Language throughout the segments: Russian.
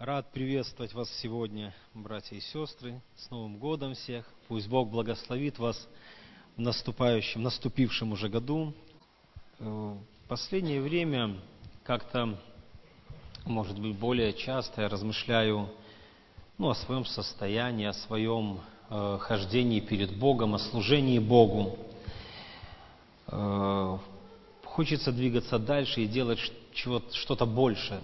Рад приветствовать вас сегодня, братья и сестры, с Новым годом всех. Пусть Бог благословит вас в наступающем, наступившем уже году. Э, в последнее время как-то, может быть, более часто я размышляю ну, о своем состоянии, о своем э, хождении перед Богом, о служении Богу. Э, хочется двигаться дальше и делать что-то большее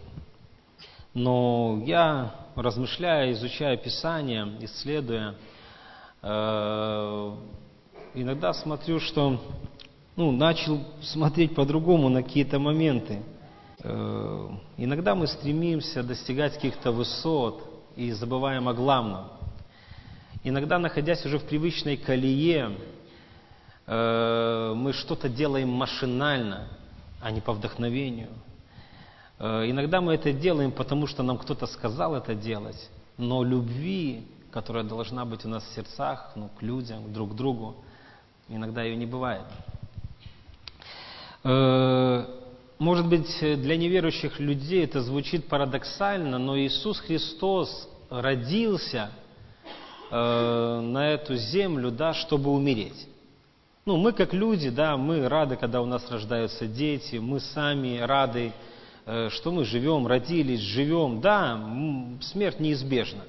но я, размышляя, изучая Писание, исследуя, э, иногда смотрю, что ну, начал смотреть по-другому на какие-то моменты. Э, иногда мы стремимся достигать каких-то высот и забываем о главном. Иногда, находясь уже в привычной колее, э, мы что-то делаем машинально, а не по вдохновению – иногда мы это делаем, потому что нам кто-то сказал это делать, но любви, которая должна быть у нас в сердцах, ну, к людям, друг к другу, иногда ее не бывает. Э, может быть, для неверующих людей это звучит парадоксально, но Иисус Христос родился э, на эту землю, да, чтобы умереть. Ну, мы как люди, да, мы рады, когда у нас рождаются дети, мы сами рады, Э, что мы живем, родились, живем. Да, смерть неизбежна.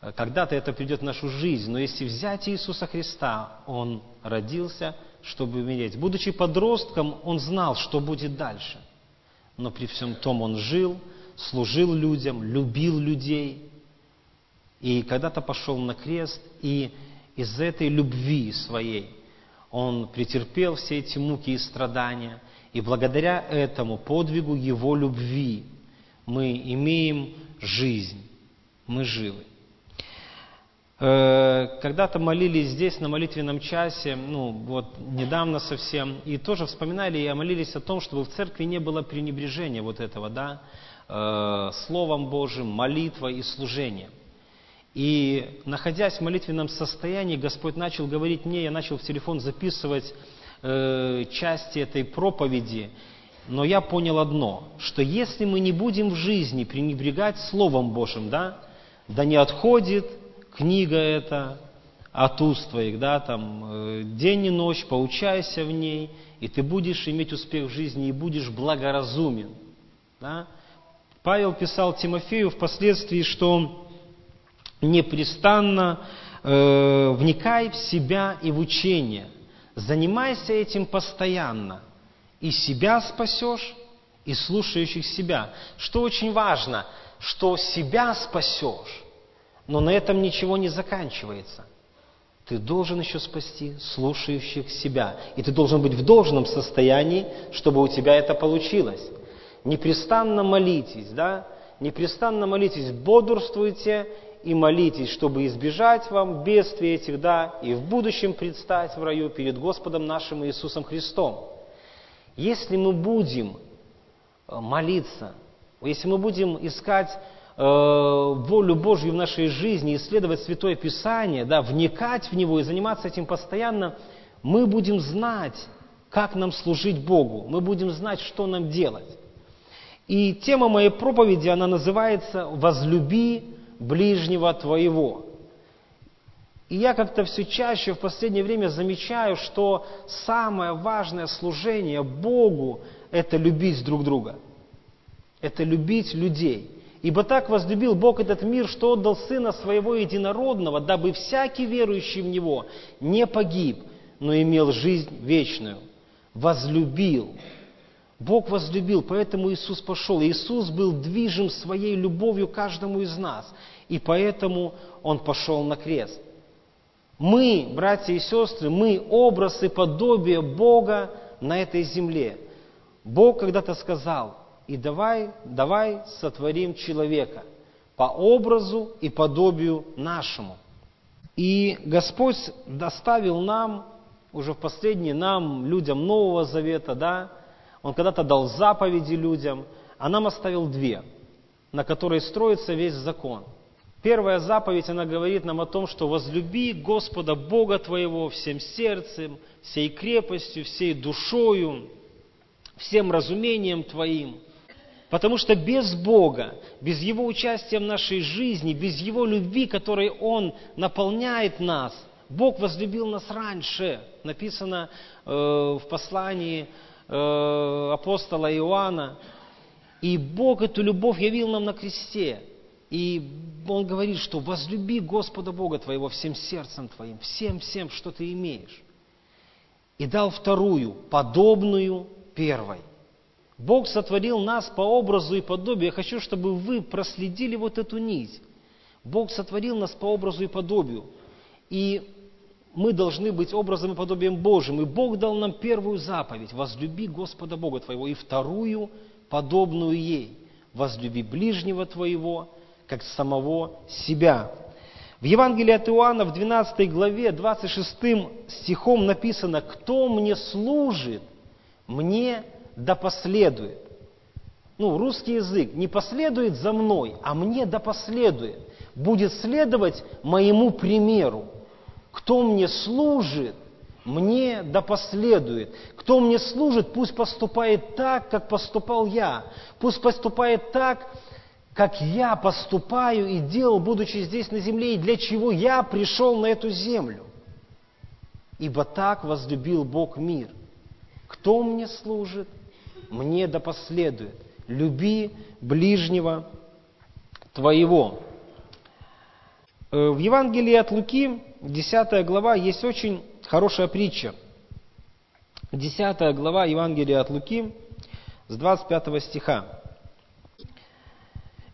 Э, когда-то это придет в нашу жизнь, но если взять Иисуса Христа, Он родился, чтобы умереть. Будучи подростком, Он знал, что будет дальше. Но при всем том Он жил, служил людям, любил людей. И когда-то пошел на крест, и из этой любви своей Он претерпел все эти муки и страдания – и благодаря этому подвигу Его любви мы имеем жизнь, мы живы. Э, когда-то молились здесь на молитвенном часе, ну вот недавно совсем, и тоже вспоминали и молились о том, чтобы в церкви не было пренебрежения вот этого, да, э, Словом Божьим, молитва и служение. И находясь в молитвенном состоянии, Господь начал говорить мне, я начал в телефон записывать э, части этой проповеди, но я понял одно, что если мы не будем в жизни пренебрегать Словом Божьим, да, да не отходит книга эта от уст твоих, да, там, э, день и ночь, поучайся в ней, и ты будешь иметь успех в жизни, и будешь благоразумен. Да? Павел писал Тимофею впоследствии, что непрестанно э, вникай в себя и в учение – Занимайся этим постоянно. И себя спасешь, и слушающих себя. Что очень важно, что себя спасешь, но на этом ничего не заканчивается. Ты должен еще спасти слушающих себя. И ты должен быть в должном состоянии, чтобы у тебя это получилось. Непрестанно молитесь, да? Непрестанно молитесь, бодрствуйте и молитесь, чтобы избежать вам бедствий этих, да, и в будущем предстать в раю перед Господом нашим Иисусом Христом. Если мы будем э, молиться, если мы будем искать э, волю Божью в нашей жизни, исследовать Святое Писание, да, вникать в него и заниматься этим постоянно, мы будем знать, как нам служить Богу, мы будем знать, что нам делать. И тема моей проповеди, она называется «Возлюби ближнего твоего. И я как-то все чаще в последнее время замечаю, что самое важное служение Богу – это любить друг друга. Это любить людей. Ибо так возлюбил Бог этот мир, что отдал Сына Своего Единородного, дабы всякий верующий в Него не погиб, но имел жизнь вечную. Возлюбил. Бог возлюбил, поэтому Иисус пошел. Иисус был движим своей любовью каждому из нас, и поэтому Он пошел на крест. Мы, братья и сестры, мы образ и подобие Бога на этой земле. Бог когда-то сказал, и давай, давай сотворим человека по образу и подобию нашему. И Господь доставил нам, уже в последние нам, людям Нового Завета, да, он когда-то дал заповеди людям, а нам оставил две, на которые строится весь закон. Первая заповедь, она говорит нам о том, что возлюби Господа Бога твоего всем сердцем, всей крепостью, всей душою, всем разумением твоим. Потому что без Бога, без Его участия в нашей жизни, без Его любви, которой Он наполняет нас, Бог возлюбил нас раньше. Написано э, в послании э, апостола Иоанна. И Бог эту любовь явил нам на кресте. И Он говорит, что возлюби Господа Бога твоего всем сердцем твоим, всем-всем, что ты имеешь. И дал вторую, подобную первой. Бог сотворил нас по образу и подобию. Я хочу, чтобы вы проследили вот эту нить. Бог сотворил нас по образу и подобию. И мы должны быть образом и подобием Божьим. И Бог дал нам первую заповедь – возлюби Господа Бога твоего, и вторую, подобную ей – возлюби ближнего твоего, как самого себя. В Евангелии от Иоанна в 12 главе 26 стихом написано «Кто мне служит, мне да последует». Ну, русский язык не последует за мной, а мне да последует. Будет следовать моему примеру. Кто мне служит, мне да последует. Кто мне служит, пусть поступает так, как поступал я. Пусть поступает так, как я поступаю и делал, будучи здесь на земле, и для чего я пришел на эту землю. Ибо так возлюбил Бог мир. Кто мне служит, мне да последует. Люби ближнего твоего. Э, в Евангелии от Луки, 10 глава, есть очень хорошая притча. 10 глава Евангелия от Луки, с 25 стиха.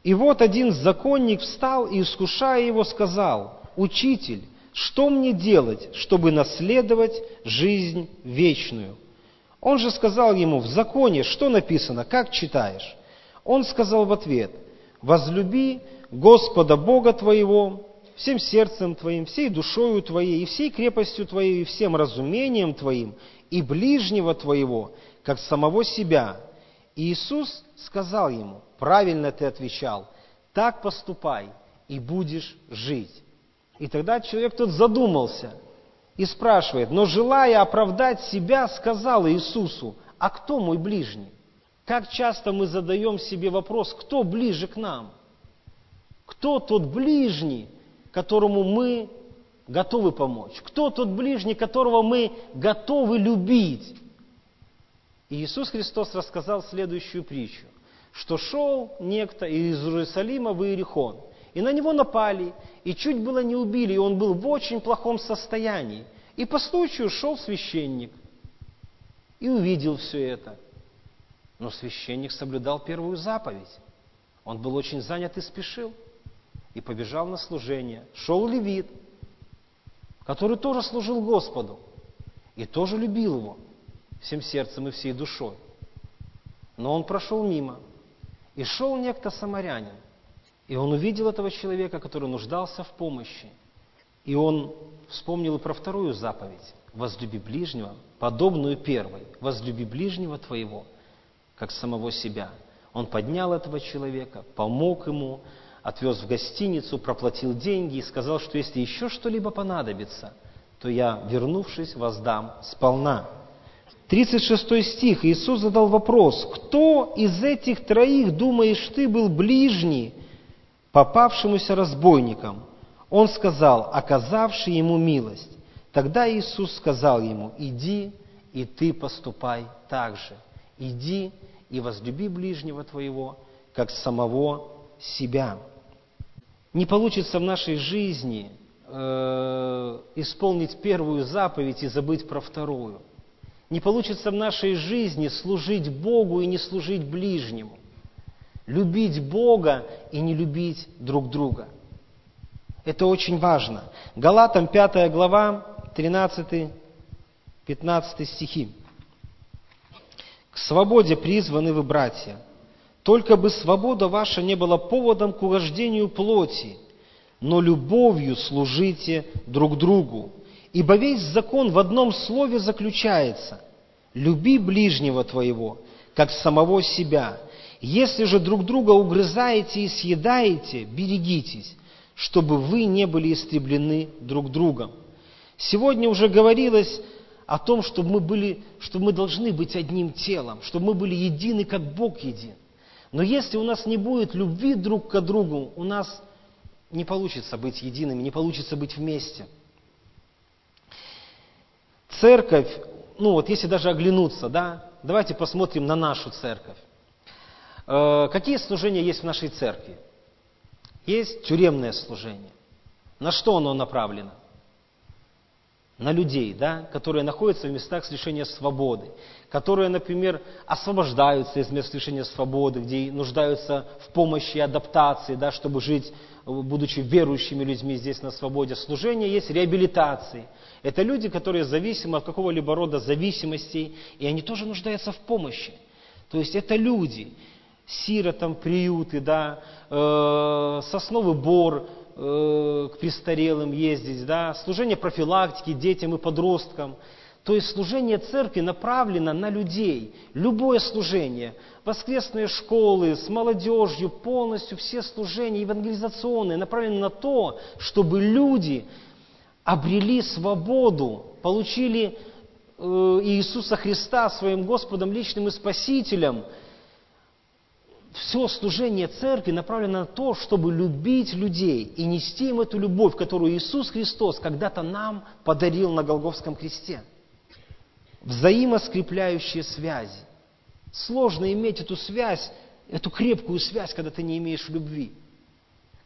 И вот один законник встал и, искушая его, сказал, «Учитель, что мне делать, чтобы наследовать жизнь вечную?» Он же сказал ему, «В законе что написано, как читаешь?» Он сказал в ответ, «Возлюби Господа Бога твоего всем сердцем твоим, всей душою твоей, и всей крепостью твоей, и всем разумением твоим, и ближнего твоего, как самого себя». И Иисус сказал ему, правильно ты отвечал, так поступай, и будешь жить. И тогда человек тот задумался и спрашивает, но желая оправдать себя, сказал Иисусу, а кто мой ближний? Как часто мы задаем себе вопрос, кто ближе к нам? Кто тот ближний, которому мы готовы помочь? Кто тот ближний, которого мы готовы любить? И Иисус Христос рассказал следующую притчу, что шел некто из Иерусалима в Иерихон, и на него напали, и чуть было не убили, и он был в очень плохом состоянии. И по случаю шел священник и увидел все это. Но священник соблюдал первую заповедь. Он был очень занят и спешил, и побежал на служение. Шел левит, который тоже служил Господу, и тоже любил его всем сердцем и всей душой. Но он прошел мимо. И шел некто самарянин. И он увидел этого человека, который нуждался в помощи. И он вспомнил и про вторую заповедь. Возлюби ближнего, подобную первой. Возлюби ближнего твоего, как самого себя. Он поднял этого человека, помог ему, отвез в гостиницу, проплатил деньги и сказал, что если еще что-либо понадобится, то я, вернувшись, воздам сполна. 36 стих. Иисус задал вопрос, кто из этих троих, думаешь ты, был ближний попавшемуся разбойникам? Он сказал, оказавший ему милость. Тогда Иисус сказал ему, иди, и ты поступай так же. Иди и возлюби ближнего твоего, как самого себя. Не получится в нашей жизни э, исполнить первую заповедь и забыть про вторую. Не получится в нашей жизни служить Богу и не служить ближнему. Любить Бога и не любить друг друга. Это очень важно. Галатам 5 глава, 13-15 стихи. К свободе призваны вы, братья. Только бы свобода ваша не была поводом к угождению плоти, но любовью служите друг другу. Ибо весь закон в одном слове заключается – люби ближнего твоего, как самого себя. Если же друг друга угрызаете и съедаете, берегитесь, чтобы вы не были истреблены друг другом. Сегодня уже говорилось о том, чтобы мы, были, что мы должны быть одним телом, чтобы мы были едины, как Бог един. Но если у нас не будет любви друг к другу, у нас не получится быть едиными, не получится быть вместе. Церковь, ну вот если даже оглянуться, да, давайте посмотрим на нашу церковь. Э, какие служения есть в нашей церкви? Есть тюремное служение. На что оно направлено? На людей, да, которые находятся в местах лишения свободы, которые, например, освобождаются из мест лишения свободы, где нуждаются в помощи и адаптации, да, чтобы жить, будучи верующими людьми здесь на свободе. Служение есть реабилитации. Это люди, которые зависимы от какого-либо рода зависимостей, и они тоже нуждаются в помощи. То есть это люди, сиротам, приюты, да, э, сосновый бор, Э, к престарелым ездить, да, служение профилактики детям и подросткам. То есть служение церкви направлено на людей. Любое служение, воскресные школы с молодежью, полностью все служения евангелизационные направлены на то, чтобы люди обрели свободу, получили э, Иисуса Христа своим Господом личным и Спасителем – все служение церкви направлено на то, чтобы любить людей и нести им эту любовь, которую Иисус Христос когда-то нам подарил на Голговском кресте. Взаимоскрепляющие связи. Сложно иметь эту связь, эту крепкую связь, когда ты не имеешь любви.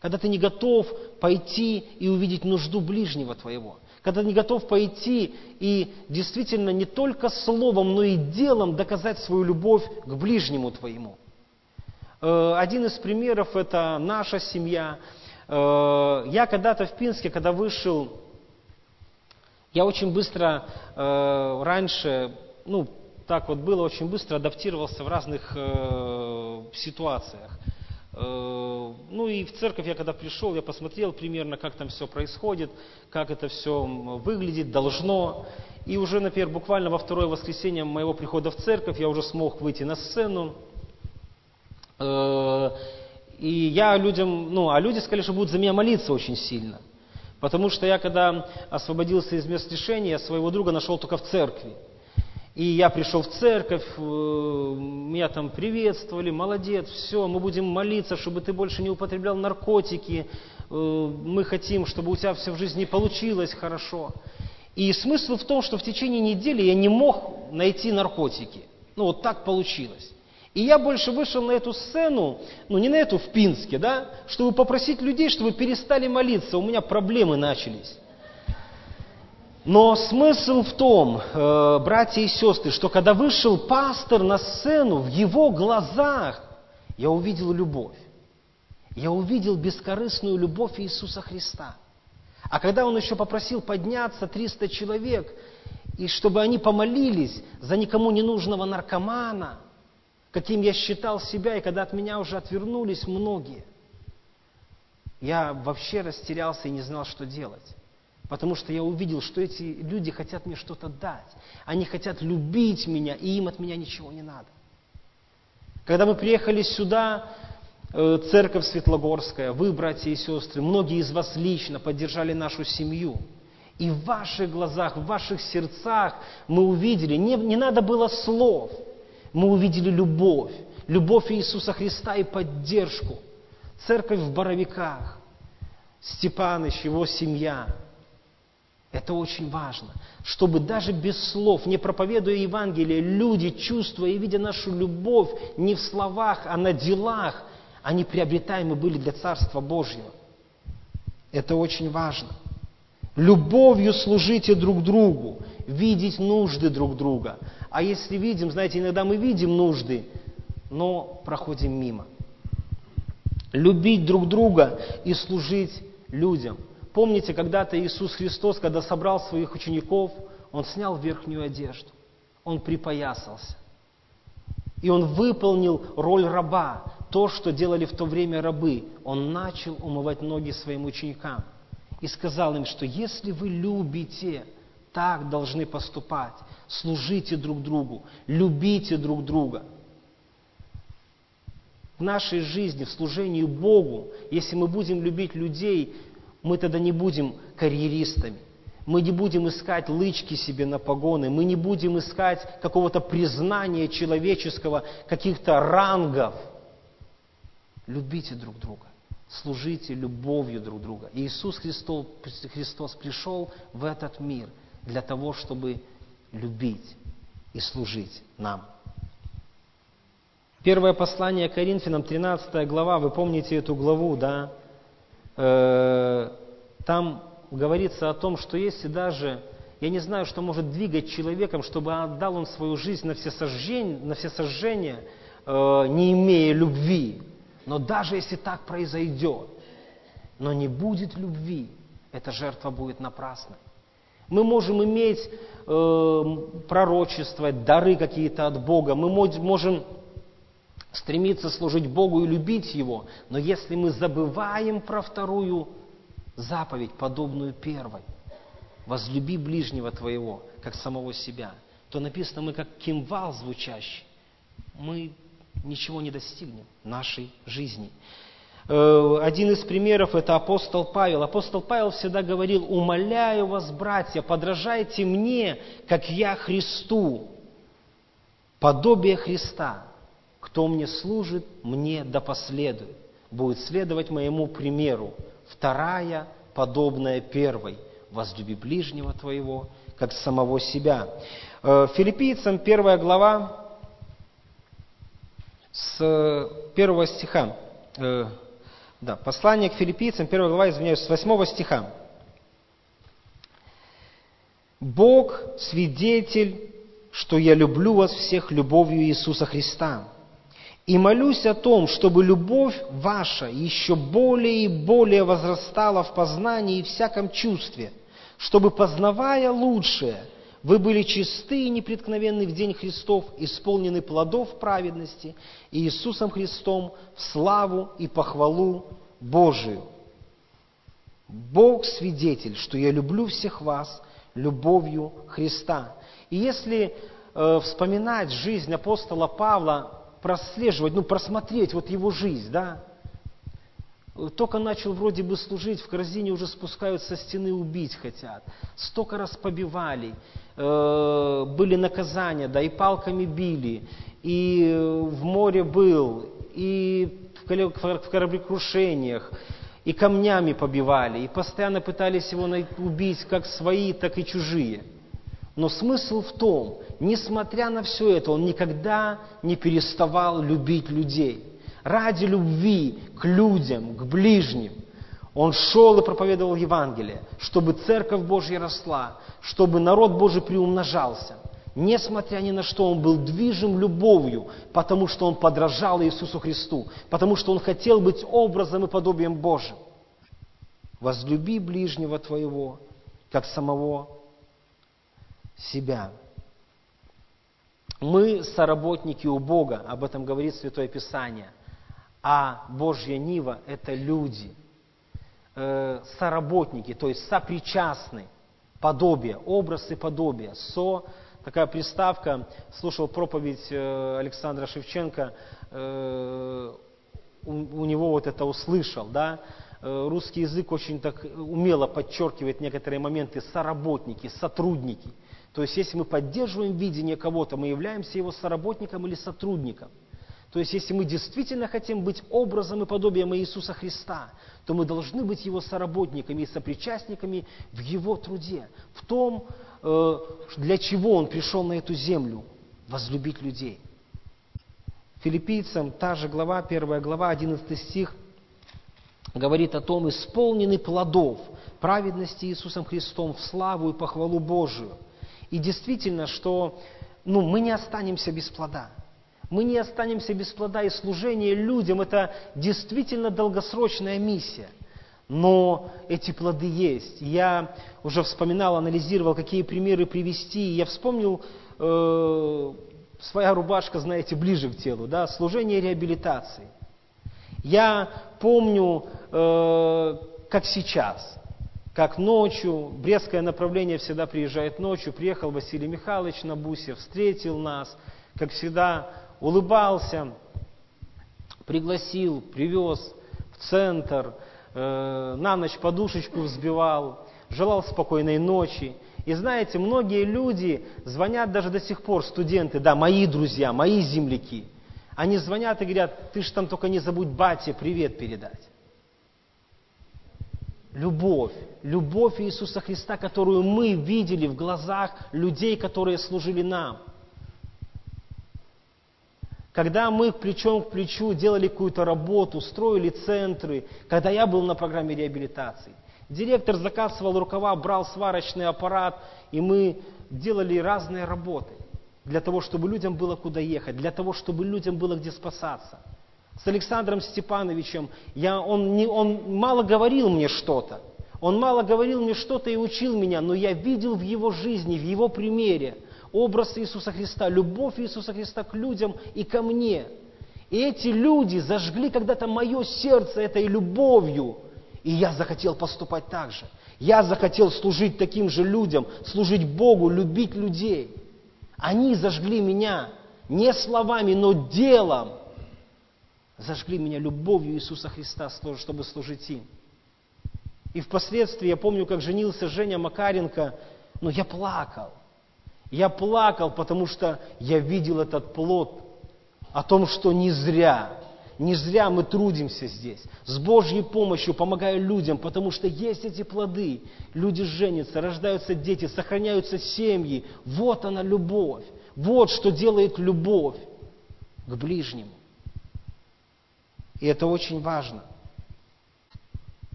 Когда ты не готов пойти и увидеть нужду ближнего твоего. Когда ты не готов пойти и действительно не только словом, но и делом доказать свою любовь к ближнему твоему. Э, один из примеров – это наша семья. Э, я когда-то в Пинске, когда вышел, я очень быстро э, раньше, ну, так вот было, очень быстро адаптировался в разных ситуациях. Ну и в церковь я когда пришел, я посмотрел примерно, как там все происходит, как это все выглядит, должно. И уже, например, буквально во второе воскресенье моего прихода в церковь я уже смог выйти на сцену, и я людям, ну, а люди сказали, что будут за меня молиться очень сильно. Потому что я, когда освободился из мест лишения, своего друга нашел только в церкви. И я пришел в церковь, э, меня там приветствовали, молодец, все, мы будем молиться, чтобы ты больше не употреблял наркотики, э, мы хотим, чтобы у тебя все в жизни получилось хорошо. И смысл в том, что в течение недели я не мог найти наркотики. Ну вот так получилось. И я больше вышел на эту сцену, ну не на эту в Пинске, да, чтобы попросить людей, чтобы перестали молиться, у меня проблемы начались. Но смысл в том, э, братья и сестры, что когда вышел пастор на сцену, в его глазах я увидел любовь. Я увидел бескорыстную любовь Иисуса Христа. А когда он еще попросил подняться 300 человек, и чтобы они помолились за никому не нужного наркомана – каким я считал себя, и когда от меня уже отвернулись многие, я вообще растерялся и не знал, что делать. Потому что я увидел, что эти люди хотят мне что-то дать. Они хотят любить меня, и им от меня ничего не надо. Когда мы приехали сюда, э, церковь Светлогорская, вы, братья и сестры, многие из вас лично поддержали нашу семью. И в ваших глазах, в ваших сердцах мы увидели, не, не надо было слов – мы увидели любовь, любовь Иисуса Христа и поддержку. Церковь в Боровиках, Степаныч, его семья. Это очень важно, чтобы даже без слов, не проповедуя Евангелие, люди, чувствуя и видя нашу любовь не в словах, а на делах, они приобретаемы были для Царства Божьего. Это очень важно. Любовью служите друг другу, видеть нужды друг друга. А если видим, знаете, иногда мы видим нужды, но проходим мимо. Любить друг друга и служить людям. Помните, когда-то Иисус Христос, когда собрал своих учеников, Он снял верхнюю одежду, Он припоясался. И Он выполнил роль раба, то, что делали в то время рабы. Он начал умывать ноги своим ученикам и сказал им, что если вы любите, так должны поступать служите друг другу, любите друг друга. В нашей жизни, в служении Богу, если мы будем любить людей, мы тогда не будем карьеристами. Мы не будем искать лычки себе на погоны, мы не будем искать какого-то признания человеческого, каких-то рангов. любите друг друга, служите любовью друг друга. Иисус Христос, Христос пришел в этот мир для того, чтобы любить и служить нам. Первое послание Коринфянам, 13 глава, вы помните эту главу, да? Э, там говорится о том, что если даже, я не знаю, что может двигать человеком, чтобы отдал он свою жизнь на все сожжения, на э, не имея любви, но даже если так произойдет, но не будет любви, эта жертва будет напрасной. Мы можем иметь э, пророчество, дары какие-то от Бога, мы можем стремиться служить Богу и любить Его, но если мы забываем про вторую заповедь, подобную первой, возлюби ближнего твоего, как самого себя, то написано, мы как кимвал звучащий, мы ничего не достигнем нашей жизни. Э, один из примеров – это апостол Павел. Апостол Павел всегда говорил, «Умоляю вас, братья, подражайте мне, как я Христу, подобие Христа. Кто мне служит, мне да последует, будет следовать моему примеру. Вторая, подобная первой, возлюби ближнего твоего, как самого себя». Э, Филиппийцам первая глава, с первого стиха, э, да, послание к филиппийцам, первая глава, извиняюсь, с восьмого стиха. «Бог свидетель, что я люблю вас всех любовью Иисуса Христа, и молюсь о том, чтобы любовь ваша еще более и более возрастала в познании и всяком чувстве, чтобы, познавая лучшее, вы были чисты и непреткновенны в день Христов, исполнены плодов праведности и Иисусом Христом в славу и похвалу Божию. Бог свидетель, что я люблю всех вас любовью Христа. И если э, вспоминать жизнь апостола Павла, прослеживать, ну, просмотреть вот его жизнь, да, только начал вроде бы служить, в корзине уже спускают со стены, убить хотят. Столько раз побивали, э, были наказания, да, и палками били, и в море был, и в кораблекрушениях, и камнями побивали, и постоянно пытались его убить как свои, так и чужие. Но смысл в том, несмотря на все это, он никогда не переставал любить людей – ради любви к людям, к ближним. Он шел и проповедовал Евангелие, чтобы Церковь Божья росла, чтобы народ Божий приумножался. Несмотря ни на что, он был движим любовью, потому что он подражал Иисусу Христу, потому что он хотел быть образом и подобием Божьим. Возлюби ближнего твоего, как самого себя. Мы соработники у Бога, об этом говорит Святое Писание – а Божья Нива – это люди, э, соработники, то есть сопричастны, подобие, образ и подобие. Со, такая приставка, слушал проповедь э, Александра Шевченко, э, у, у него вот это услышал, да, э, русский язык очень так умело подчеркивает некоторые моменты соработники, сотрудники. То есть, если мы поддерживаем видение кого-то, мы являемся его соработником или сотрудником – то есть, если мы действительно хотим быть образом и подобием Иисуса Христа, то мы должны быть Его соработниками и сопричастниками в Его труде, в том, э, для чего Он пришел на эту землю – возлюбить людей. Филиппийцам, та же глава, первая глава, 11 стих, говорит о том, исполнены плодов праведности Иисусом Христом в славу и похвалу Божию. И действительно, что ну, мы не останемся без плода – мы не останемся без плода, и служение людям – это действительно долгосрочная миссия. Но эти плоды есть. Я уже вспоминал, анализировал, какие примеры привести. Я вспомнил, э, своя рубашка, знаете, ближе к телу, да, служение реабилитации. Я помню, э, как сейчас, как ночью, Брестское направление всегда приезжает ночью, приехал Василий Михайлович на бусе, встретил нас, как всегда, улыбался, пригласил, привез в центр, э, на ночь подушечку взбивал, желал спокойной ночи. И знаете, многие люди звонят даже до сих пор, студенты, да, мои друзья, мои земляки. Они звонят и говорят, ты же там только не забудь бате привет передать. Любовь, любовь Иисуса Христа, которую мы видели в глазах людей, которые служили нам. Когда мы плечом к плечу делали какую-то работу, строили центры, когда я был на программе реабилитации, директор заказывал рукава, брал сварочный аппарат, и мы делали разные работы для того, чтобы людям было куда ехать, для того, чтобы людям было где спасаться. С Александром Степановичем я, он, не, он мало говорил мне что-то, он мало говорил мне что-то и учил меня, но я видел в его жизни, в его примере образ Иисуса Христа, любовь Иисуса Христа к людям и ко мне. И эти люди зажгли когда-то мое сердце этой любовью, и я захотел поступать так же. Я захотел служить таким же людям, служить Богу, любить людей. Они зажгли меня не словами, но делом. Зажгли меня любовью Иисуса Христа, чтобы служить им. И впоследствии, я помню, как женился Женя Макаренко, но я плакал. Я плакал, потому что я видел этот плод о том, что не зря, не зря мы трудимся здесь. С Божьей помощью помогаю людям, потому что есть эти плоды. Люди женятся, рождаются дети, сохраняются семьи. Вот она любовь. Вот что делает любовь к ближнему. И это очень важно.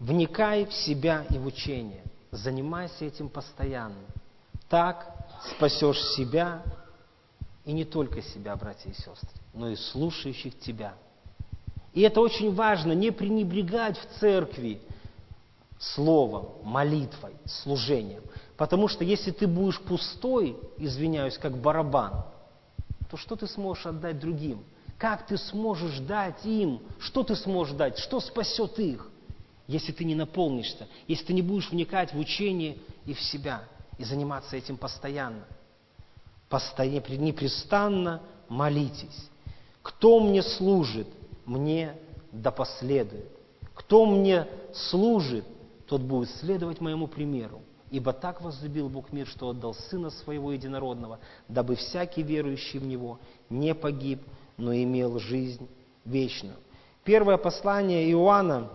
Вникай в себя и в учение. Занимайся этим постоянно. Так спасешь себя и не только себя, братья и сестры, но и слушающих тебя. И это очень важно, не пренебрегать в церкви словом, молитвой, служением. Потому что если ты будешь пустой, извиняюсь, как барабан, то что ты сможешь отдать другим? Как ты сможешь дать им? Что ты сможешь дать? Что спасет их? Если ты не наполнишься, если ты не будешь вникать в учение и в себя, и заниматься этим постоянно. Постоянно, непрестанно молитесь. Кто мне служит, мне да последует. Кто мне служит, тот будет следовать моему примеру. Ибо так возлюбил Бог мир, что отдал Сына Своего Единородного, дабы всякий верующий в Него не погиб, но имел жизнь вечную. Первое послание Иоанна,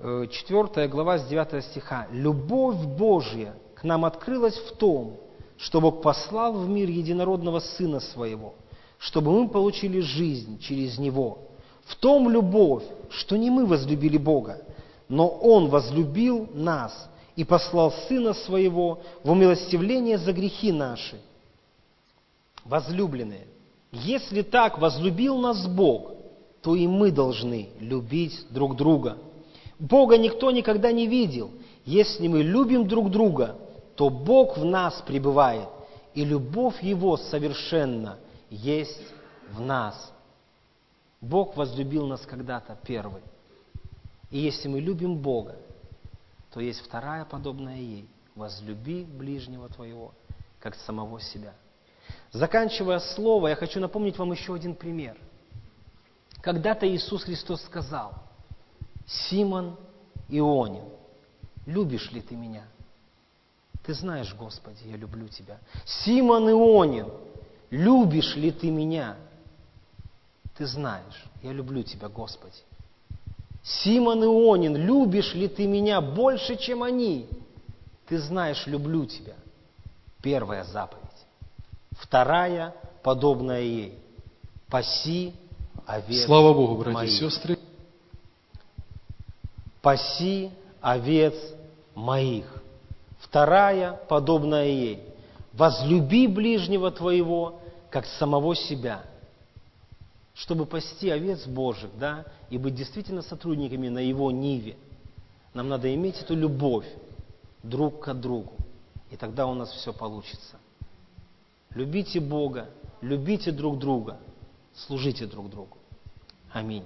4 э, глава с 9 стиха. «Любовь Божья к нам открылась в том, что Бог послал в мир единородного Сына Своего, чтобы мы получили жизнь через Него. В том любовь, что не мы возлюбили Бога, но Он возлюбил нас и послал Сына Своего в умилостивление за грехи наши. Возлюбленные, если так возлюбил нас Бог, то и мы должны любить друг друга. Бога никто никогда не видел. Если мы любим друг друга, то Бог в нас пребывает, и любовь Его совершенно есть в нас. Бог возлюбил нас когда-то первый. И если мы любим Бога, то есть вторая, подобная ей. Возлюби ближнего твоего, как самого себя. Заканчивая слово, я хочу напомнить вам еще один пример. Когда-то Иисус Христос сказал, Симон Ионин, любишь ли ты меня? Ты знаешь, Господи, я люблю тебя. Симон Ионин, любишь ли ты меня? Ты знаешь, я люблю тебя, Господи. Симон Ионин, любишь ли ты меня больше, чем они? Ты знаешь, люблю тебя. Первая заповедь. Вторая, подобная ей. Паси овец Слава Богу, братья и сестры. Паси овец моих. Вторая, подобная ей. Возлюби ближнего твоего, как самого себя. Чтобы пасти овец Божьих, да, и быть действительно сотрудниками на его ниве, нам надо иметь эту любовь друг к другу. И тогда у нас все получится. Любите Бога, любите друг друга, служите друг другу. Аминь.